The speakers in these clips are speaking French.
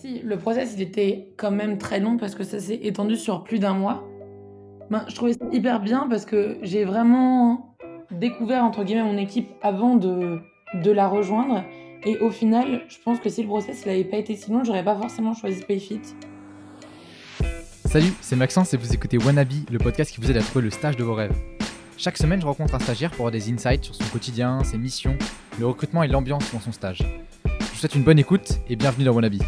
Si, le process, il était quand même très long parce que ça s'est étendu sur plus d'un mois. Ben, je trouvais ça hyper bien parce que j'ai vraiment découvert, entre guillemets, mon équipe avant de, de la rejoindre. Et au final, je pense que si le process n'avait pas été si long, j'aurais pas forcément choisi Payfit. Salut, c'est Maxence et vous écoutez Wannabe, le podcast qui vous aide à trouver le stage de vos rêves. Chaque semaine, je rencontre un stagiaire pour avoir des insights sur son quotidien, ses missions, le recrutement et l'ambiance dans son stage. Je vous souhaite une bonne écoute et bienvenue dans Wannabe.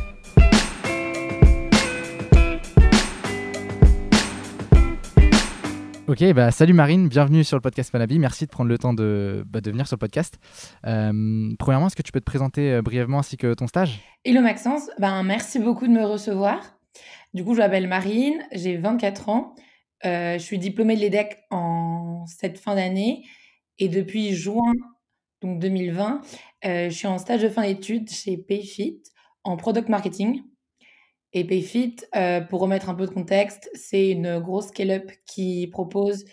Ok, bah salut Marine, bienvenue sur le podcast Wannabe. Merci de prendre le temps de, bah, venir sur le podcast. Euh, premièrement, est-ce que tu peux te présenter euh, brièvement ainsi que ton stage? Hello Maxence, ben, merci beaucoup de me recevoir. Du coup, je m'appelle Marine, j'ai 24 ans. Euh, je suis diplômée de l'EDEC en cette fin d'année et depuis juin donc 2020, je suis en stage de fin d'études chez Payfit en product marketing. Et Payfit, euh, pour remettre un peu de contexte, c'est une grosse scale-up qui propose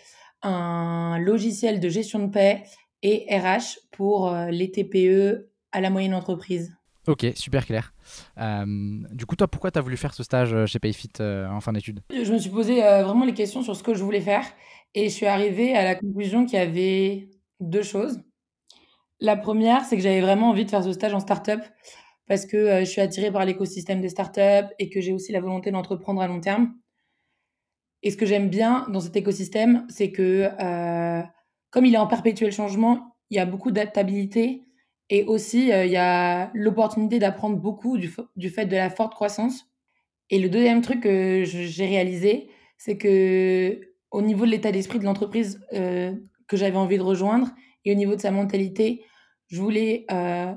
un logiciel de gestion de paix et RH pour euh, les TPE à la moyenne entreprise. Ok, super clair. Euh, du coup, toi, pourquoi tu as voulu faire ce stage chez Payfit en fin d'études? Je me suis posé vraiment les questions sur ce que je voulais faire et je suis arrivée à la conclusion qu'il y avait deux choses. La première, c'est que j'avais vraiment envie de faire ce stage en start-up parce que euh, je suis attirée par l'écosystème des startups et que j'ai aussi la volonté d'entreprendre à long terme. Et ce que j'aime bien dans cet écosystème, c'est que euh, comme il est en perpétuel changement, il y a beaucoup d'adaptabilité et aussi euh, il y a l'opportunité d'apprendre beaucoup du, fait de la forte croissance. Et le deuxième truc que j'ai réalisé, c'est que au niveau de l'état d'esprit de l'entreprise que j'avais envie de rejoindre et au niveau de sa mentalité, je voulais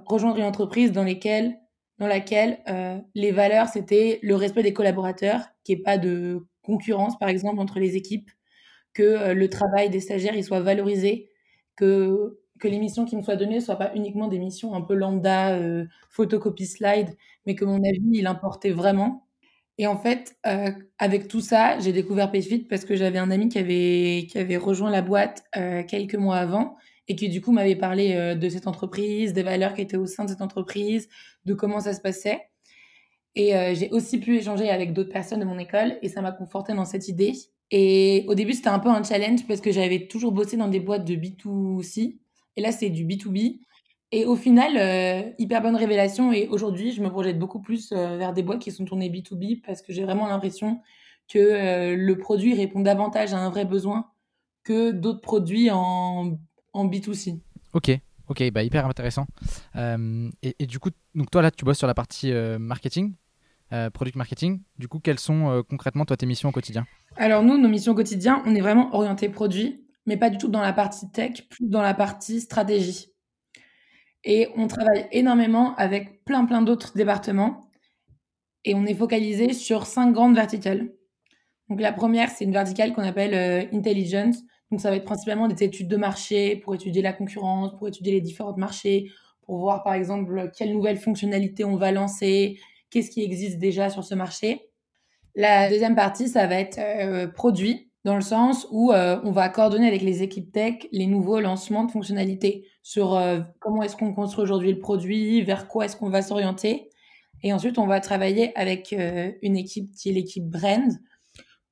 rejoindre une entreprise dans laquelle dans laquelle euh, les valeurs, c'était le respect des collaborateurs, qu'il n'y ait pas de concurrence, par exemple, entre les équipes, que euh, le travail des stagiaires il soit valorisé, que, que les missions qui me soient données ne soient pas uniquement des missions un peu lambda, euh, photocopie slide, mais que mon avis, il importait vraiment. Et en fait, avec tout ça, j'ai découvert PayFit parce que j'avais un ami qui avait, qui avait rejoint la boîte quelques mois avant et qui du coup m'avait parlé euh, de cette entreprise, des valeurs qui étaient au sein de cette entreprise, de comment ça se passait. Et euh, j'ai aussi pu échanger avec d'autres personnes de mon école et ça m'a conforté dans cette idée. Et au début, c'était un peu un challenge parce que j'avais toujours bossé dans des boîtes de B2C et là, c'est du B2B. Et au final, euh, hyper bonne révélation. Et aujourd'hui, je me projette beaucoup plus vers des boîtes qui sont tournées B2B parce que j'ai vraiment l'impression que le produit répond davantage à un vrai besoin que d'autres produits en en B2C. Ok, ok, bah hyper intéressant. Euh, et, du coup, donc toi là, tu bosses sur la partie euh, marketing, euh, product marketing. Du coup, quelles sont concrètement toi tes missions au quotidien? Alors nous, nos missions au quotidien, on est vraiment orienté produit, mais pas du tout dans la partie tech, plus dans la partie stratégie. Et on travaille énormément avec plein plein d'autres départements. Et on est focalisé sur cinq grandes verticales. Donc la première, c'est une verticale qu'on appelle intelligence. Donc, ça va être principalement des études de marché pour étudier la concurrence, pour étudier les différents marchés, pour voir par exemple quelles nouvelles fonctionnalités on va lancer, qu'est-ce qui existe déjà sur ce marché. La deuxième partie, ça va être euh, produit, dans le sens où euh, on va coordonner avec les équipes tech les nouveaux lancements de fonctionnalités sur euh, comment est-ce qu'on construit aujourd'hui le produit, vers quoi est-ce qu'on va s'orienter. Et ensuite, on va travailler avec une équipe qui est l'équipe brand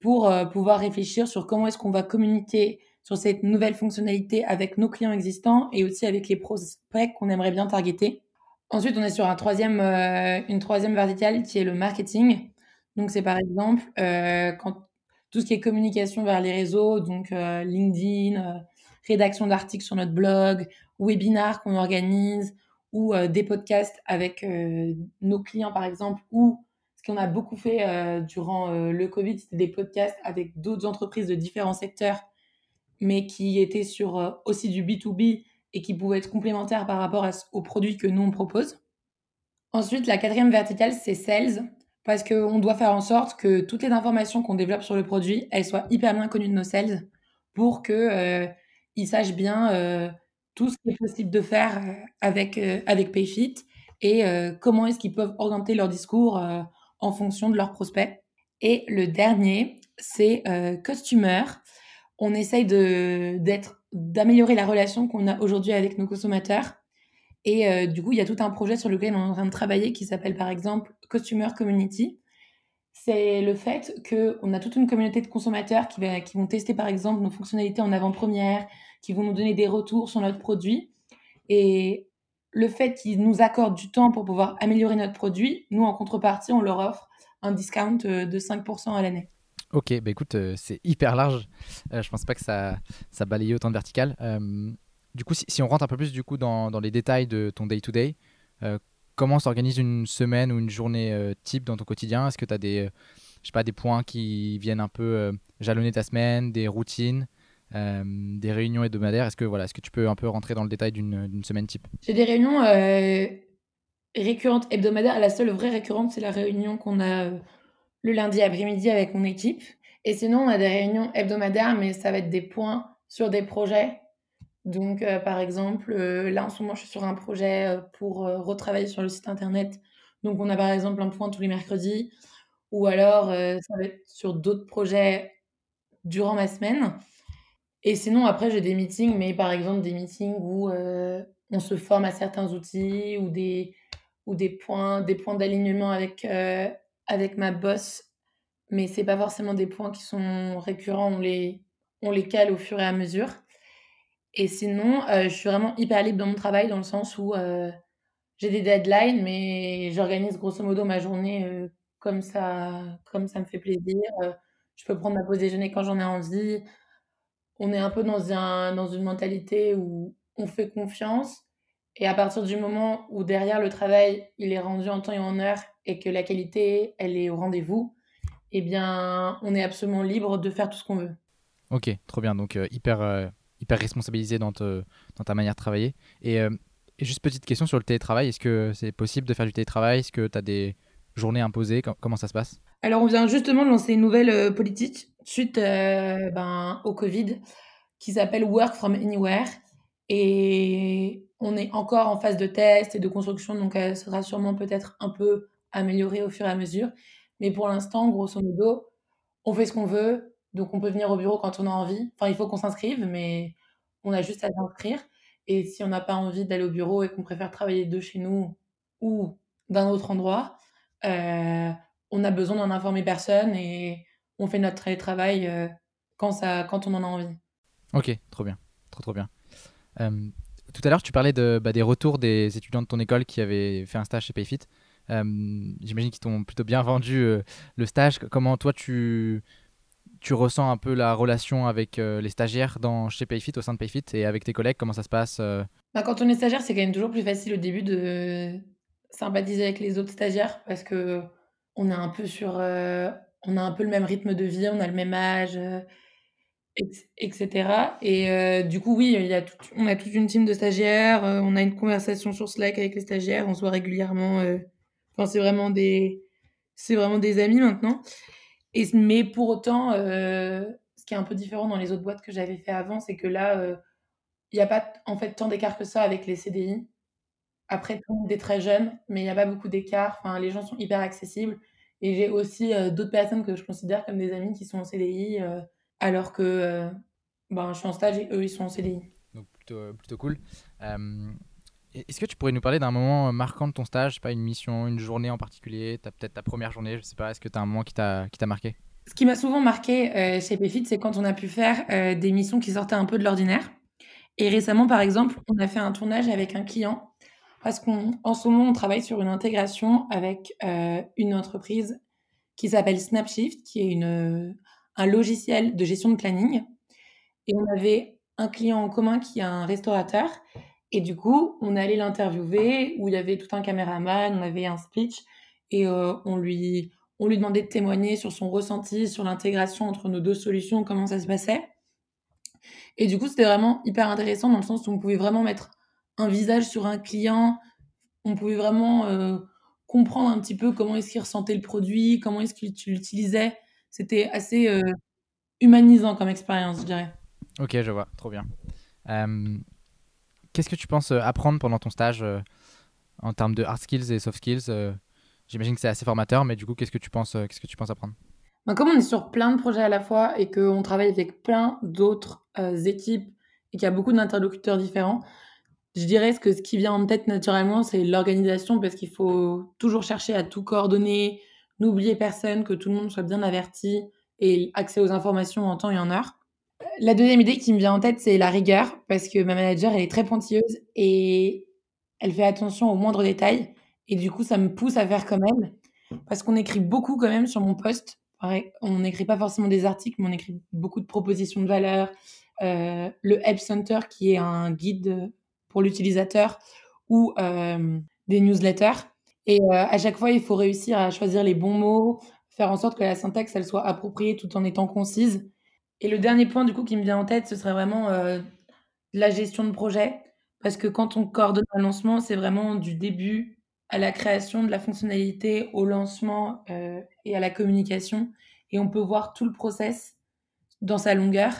pour pouvoir réfléchir sur comment est-ce qu'on va communiquer sur cette nouvelle fonctionnalité avec nos clients existants et aussi avec les prospects qu'on aimerait bien targeter. Ensuite, on est sur un troisième, euh, une troisième verticale qui est le marketing. Donc, c'est par exemple euh, quand tout ce qui est communication vers les réseaux, donc euh, LinkedIn, rédaction d'articles sur notre blog, webinars qu'on organise ou des podcasts avec nos clients par exemple ou ce qu'on a beaucoup fait durant le Covid, c'était des podcasts avec d'autres entreprises de différents secteurs mais qui était sur euh, aussi du B2B et qui pouvait être complémentaire par rapport aux produits que nous on propose. Ensuite, la quatrième verticale, c'est sales, parce qu'on doit faire en sorte que toutes les informations qu'on développe sur le produit, elles soient hyper bien connues de nos sales pour qu'ils euh, sachent bien euh, tout ce qui est possible de faire avec, avec Payfit et comment est-ce qu'ils peuvent orienter leur discours en fonction de leurs prospects. Et le dernier, c'est Customer on essaye d'améliorer la relation qu'on a aujourd'hui avec nos consommateurs Et du coup, il y a tout un projet sur lequel on est en train de travailler qui s'appelle par exemple Customer Community. C'est le fait qu'on a toute une communauté de consommateurs qui, qui vont tester par exemple nos fonctionnalités en avant-première, qui vont nous donner des retours sur notre produit. Et le fait qu'ils nous accordent du temps pour pouvoir améliorer notre produit, nous, en contrepartie, on leur offre un discount euh, de 5% à l'année. Ok, bah écoute, euh, c'est hyper large. Euh, je pense pas que ça, ça balayait autant de vertical. du coup, si, on rentre un peu plus du coup dans, dans les détails de ton day-to-day, comment s'organise une semaine ou une journée type dans ton quotidien? Est-ce que tu as des, pas, des points qui viennent un peu jalonner ta semaine, des routines? Euh, des réunions hebdomadaires. Est-ce que, voilà, est-ce que tu peux un peu rentrer dans le détail d'une semaine type? J'ai des réunions euh, récurrentes hebdomadaires. La seule vraie récurrente, c'est la réunion qu'on a euh, le lundi après-midi avec mon équipe. Et sinon, on a des réunions hebdomadaires, mais ça va être des points sur des projets. Donc, par exemple, là en ce moment, je suis sur un projet pour retravailler sur le site internet. Donc, on a par exemple un point tous les mercredis. Ou alors, ça va être sur d'autres projets durant ma semaine. Et sinon, après, j'ai des meetings, mais par exemple, des meetings où euh, on se forme à certains outils ou des, ou des points, des points d'alignement avec, euh, avec ma boss. Mais c'est pas forcément des points qui sont récurrents, on les, on les cale au fur et à mesure. Et sinon, euh, je suis vraiment hyper libre dans mon travail dans le sens où j'ai des deadlines, mais j'organise grosso modo ma journée comme, ça, comme ça me fait plaisir. je peux prendre ma pause déjeuner quand j'en ai envie on est un peu dans, un, dans une mentalité où on fait confiance. Et à partir du moment où derrière le travail, il est rendu en temps et en heure et que la qualité, elle est au rendez-vous, eh bien, on est absolument libre de faire tout ce qu'on veut. Ok, trop bien. Donc, euh, hyper, euh, hyper responsabilisé dans, dans, ta manière de travailler. Euh, et, juste petite question sur le télétravail. Est-ce que c'est possible de faire du télétravail? Est-ce que tu as des journées imposées? Comment ça se passe? Alors, on vient justement de lancer une nouvelle politique suite euh, ben, au Covid qui s'appelle Work from Anywhere. Et on est encore en phase de test et de construction, donc elle sera sûrement peut-être un peu améliorée au fur et à mesure. Mais pour l'instant, grosso modo, on fait ce qu'on veut. Donc on peut venir au bureau quand on a envie. Enfin, il faut qu'on s'inscrive, mais on a juste à s'inscrire. Et si on n'a pas envie d'aller au bureau et qu'on préfère travailler de chez nous ou d'un autre endroit, euh, on a besoin d'en informer personne et on fait notre travail euh, quand, ça, quand on en a envie. Ok, trop bien, trop trop bien. Euh, tout à l'heure, tu parlais de, bah, des retours des étudiants de ton école qui avaient fait un stage chez Payfit. Euh, j'imagine qu'ils t'ont plutôt bien vendu le stage. Comment toi, tu, tu ressens un peu la relation avec les stagiaires dans, chez Payfit, au sein de Payfit, et avec tes collègues Comment ça se passe bah, Quand on est stagiaire, c'est quand même toujours plus facile au début de sympathiser avec les autres stagiaires parce que on est un peu sur on a un peu le même rythme de vie, on a le même âge, euh, etc. Et euh, du coup, oui, il y a on a toute une team de stagiaires, euh, on a une conversation sur Slack avec les stagiaires, on se voit régulièrement. Enfin, c'est vraiment des, c'est vraiment des amis maintenant. Et, mais pour autant, ce qui est un peu différent dans les autres boîtes que j'avais fait avant, c'est que là, il n'y a pas en fait tant d'écart que ça avec les CDI. Après, tout le monde est très jeune, mais il n'y a pas beaucoup d'écart. Enfin, les gens sont hyper accessibles. Et j'ai aussi euh, d'autres personnes que je considère comme des amis qui sont en CDI, euh, alors que euh, ben, je suis en stage et eux, ils sont en CDI. Donc plutôt, plutôt cool. Est-ce que tu pourrais nous parler d'un moment marquant de ton stage, pas une mission, une journée en particulier, peut-être ta première journée, je sais pas, est-ce que tu as un moment qui t'a marqué? Ce qui m'a souvent marqué chez PFIT, c'est quand on a pu faire des missions qui sortaient un peu de l'ordinaire. Et récemment, par exemple, on a fait un tournage avec un client parce qu'en ce moment, on travaille sur une intégration avec euh, une entreprise qui s'appelle Snapshift, qui est une, un logiciel de gestion de planning. Et on avait un client en commun qui est un restaurateur. Et du coup, on allait l'interviewer, où il y avait tout un caméraman, on avait un speech, et euh, on, lui, on lui demandait de témoigner sur son ressenti, sur l'intégration entre nos deux solutions, comment ça se passait. Et du coup, c'était vraiment hyper intéressant dans le sens où on pouvait vraiment mettre un visage sur un client. On pouvait vraiment euh, comprendre un petit peu comment est-ce qu'il ressentait le produit, comment est-ce qu'il l'utilisait. C'était assez euh, humanisant comme expérience, je dirais. Ok, je vois, trop bien. Qu'est-ce que tu penses euh, apprendre pendant ton stage en termes de hard skills et soft skills J'imagine que c'est assez formateur, mais du coup, qu'est-ce que tu penses, qu'est-ce que tu penses apprendre? Ben, Comme on est sur plein de projets à la fois et qu'on travaille avec plein d'autres équipes et qu'il y a beaucoup d'interlocuteurs différents, je dirais que ce qui vient en tête naturellement, c'est l'organisation parce qu'il faut toujours chercher à tout coordonner, n'oublier personne, que tout le monde soit bien averti et accès aux informations en temps et en heure. La deuxième idée qui me vient en tête, c'est la rigueur parce que ma manager, elle est très pointilleuse et elle fait attention aux moindres détails. Et du coup, ça me pousse à faire comme elle parce qu'on écrit beaucoup quand même sur mon poste. On n'écrit pas forcément des articles, mais on écrit beaucoup de propositions de valeur. Euh, le Help Center, qui est un guide pour l'utilisateur ou euh, des newsletters. Et euh, à chaque fois, il faut réussir à choisir les bons mots, faire en sorte que la syntaxe elle soit appropriée tout en étant concise. Et le dernier point du coup qui me vient en tête, ce serait vraiment euh, la gestion de projet, parce que quand on coordonne un lancement, c'est vraiment du début à la création de la fonctionnalité, au lancement et à la communication, et on peut voir tout le process dans sa longueur.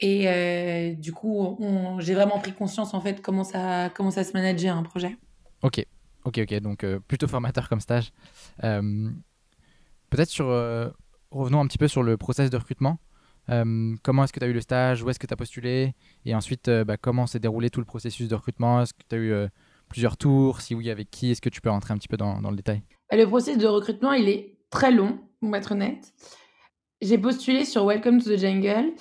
Et euh, du coup, j'ai vraiment pris conscience en fait comment ça, comment ça se manager un projet. Ok, ok, ok. Donc euh, plutôt formateur comme stage. Euh, peut-être sur, revenons un petit peu sur le process de recrutement. comment est-ce que tu as eu le stage? Où est-ce que tu as postulé? Et ensuite, bah, comment s'est déroulé tout le processus de recrutement? Est-ce que tu as eu plusieurs tours? Si oui, avec qui? Est-ce que tu peux rentrer un petit peu dans, dans le détail? Le processus de recrutement, il est très long, pour être honnête. J'ai postulé sur Welcome to the Jungle.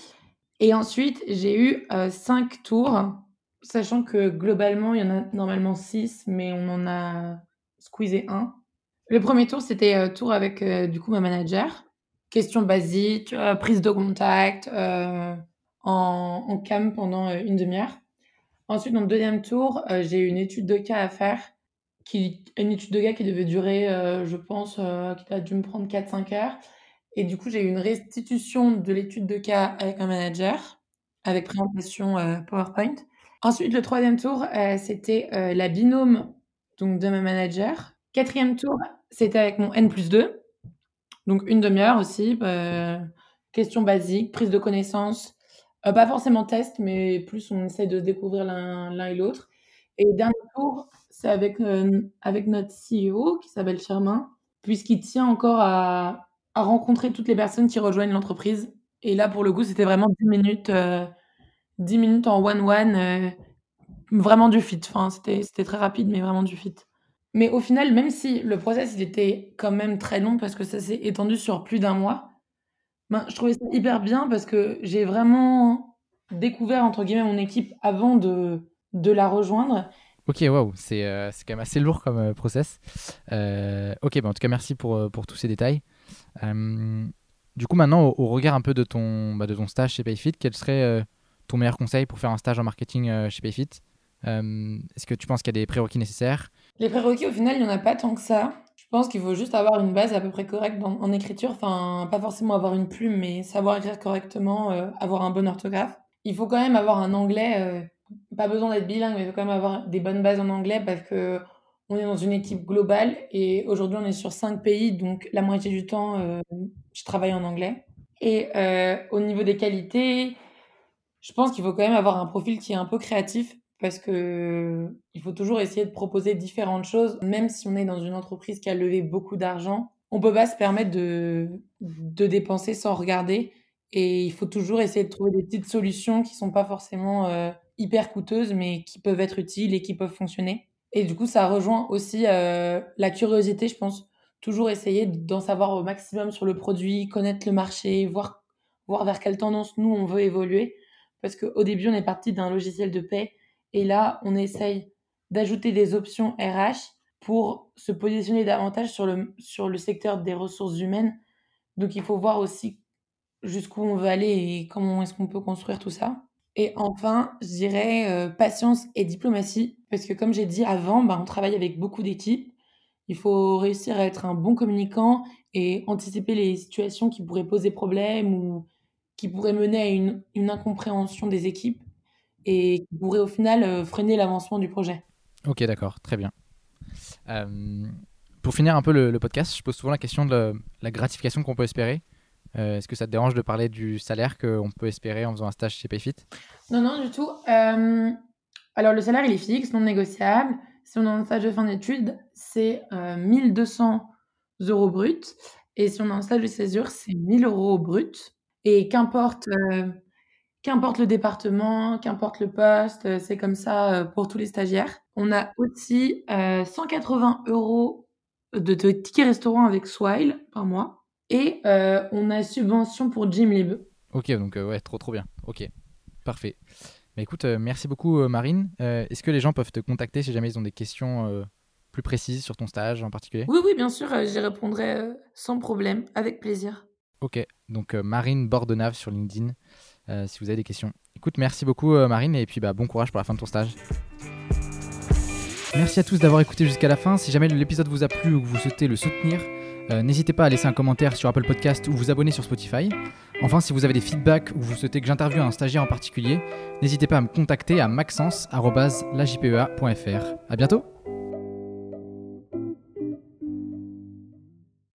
Et ensuite, j'ai eu euh, cinq tours, sachant que globalement, il y en a normalement six, mais on en a squeezé un. Le premier tour, c'était euh, tour avec euh, du coup ma manager. Questions basiques, prise de contact, en, en, cam pendant une demi-heure. Ensuite, dans le deuxième tour, j'ai eu une étude de cas à faire, qui, une étude de cas qui devait durer, je pense, qui a dû me prendre 4-5 heures. Et du coup, j'ai eu une restitution de l'étude de cas avec un manager, avec présentation euh, PowerPoint. Ensuite, le troisième tour, euh, c'était euh, la binôme donc, de ma manager. Quatrième tour, c'était avec mon N plus 2. Donc, une demi-heure aussi. questions basiques, prise de connaissances. pas forcément test, mais plus on essaie de découvrir l'un et l'autre. Et dernier tour, c'est avec, avec notre CEO qui s'appelle Firmin, puisqu'il tient encore à rencontrer toutes les personnes qui rejoignent l'entreprise. Et là, pour le coup, c'était vraiment 10 minutes, euh, 10 minutes en one-one, euh, vraiment du fit. Enfin, c'était, très rapide, mais vraiment du fit. Mais au final, même si le process il était quand même très long parce que ça s'est étendu sur plus d'un mois, ben, je trouvais ça hyper bien parce que j'ai vraiment découvert entre guillemets mon équipe avant de, de la rejoindre. Ok, waouh, c'est, euh, quand même assez lourd comme euh, process. ok, ben, en tout cas, merci pour, pour tous ces détails. Euh, du coup, maintenant, au, regard un peu de ton, bah, de ton stage chez Payfit, quel serait euh, ton meilleur conseil pour faire un stage en marketing euh, chez Payfit? Est-ce que tu penses qu'il y a des prérequis nécessaires? Les prérequis, au final, il n'y en a pas tant que ça. Je pense qu'il faut juste avoir une base à peu près correcte en écriture. Enfin, pas forcément avoir une plume, mais savoir écrire correctement, avoir un bon orthographe. Il faut quand même avoir un anglais. pas besoin d'être bilingue, mais il faut quand même avoir des bonnes bases en anglais parce que on est dans une équipe globale et aujourd'hui on est sur cinq pays, donc la moitié du temps euh, je travaille en anglais. Et euh, au niveau des qualités, je pense qu'il faut quand même avoir un profil qui est un peu créatif parce que il faut toujours essayer de proposer différentes choses, même si on est dans une entreprise qui a levé beaucoup d'argent. On peut pas se permettre de, de dépenser sans regarder et il faut toujours essayer de trouver des petites solutions qui sont pas forcément euh, hyper coûteuses mais qui peuvent être utiles et qui peuvent fonctionner. Et du coup, ça rejoint aussi euh, la curiosité, je pense. Toujours essayer d'en savoir au maximum sur le produit, connaître le marché, voir, voir vers quelle tendance nous, on veut évoluer. Parce qu'au début, on est parti d'un logiciel de paie. Et là, on essaye d'ajouter des options RH pour se positionner davantage sur le, sur le secteur des ressources humaines. Donc, il faut voir aussi jusqu'où on veut aller et comment est-ce qu'on peut construire tout ça. Et enfin, je dirais euh, patience et diplomatie, parce que comme j'ai dit avant, bah, on travaille avec beaucoup d'équipes. Il faut réussir à être un bon communicant et anticiper les situations qui pourraient poser problème ou qui pourraient mener à une, une incompréhension des équipes et qui pourraient au final euh, freiner l'avancement du projet. Ok, d'accord, très bien. Euh, pour finir un peu le, le, podcast, je pose souvent la question de la gratification qu'on peut espérer. Euh, est-ce que ça te dérange de parler du salaire qu'on peut espérer en faisant un stage chez Payfit? Non, non, du tout. Euh, alors, le salaire, il est fixe, non négociable. Si on a un stage de fin d'études, c'est 1200 euh, euros brut. Et si on a un stage de césure, c'est 1000 euros brut. Et qu'importe Qu'importe le département, qu'importe le poste, c'est comme ça pour tous les stagiaires. On a aussi 180 euros de, tickets restaurant avec Swile par mois. Et on a subvention pour Gymlib. Ok, donc ouais, trop trop bien. Ok, parfait. Mais écoute, merci beaucoup Marine. Est-ce que les gens peuvent te contacter si jamais ils ont des questions plus précises sur ton stage en particulier? Oui, oui, bien sûr, j'y répondrai sans problème, avec plaisir. Ok, donc Marine Bordenave sur LinkedIn. Euh, si vous avez des questions. Écoute, merci beaucoup euh, Marine et puis bah, bon courage pour la fin de ton stage. Merci à tous d'avoir écouté jusqu'à la fin. Si jamais l'épisode vous a plu ou que vous souhaitez le soutenir, euh, n'hésitez pas à laisser un commentaire sur Apple Podcast ou vous abonner sur Spotify. Enfin, si vous avez des feedbacks ou vous souhaitez que j'interviewe un stagiaire en particulier, n'hésitez pas à me contacter à maxence.lajpea.fr. À bientôt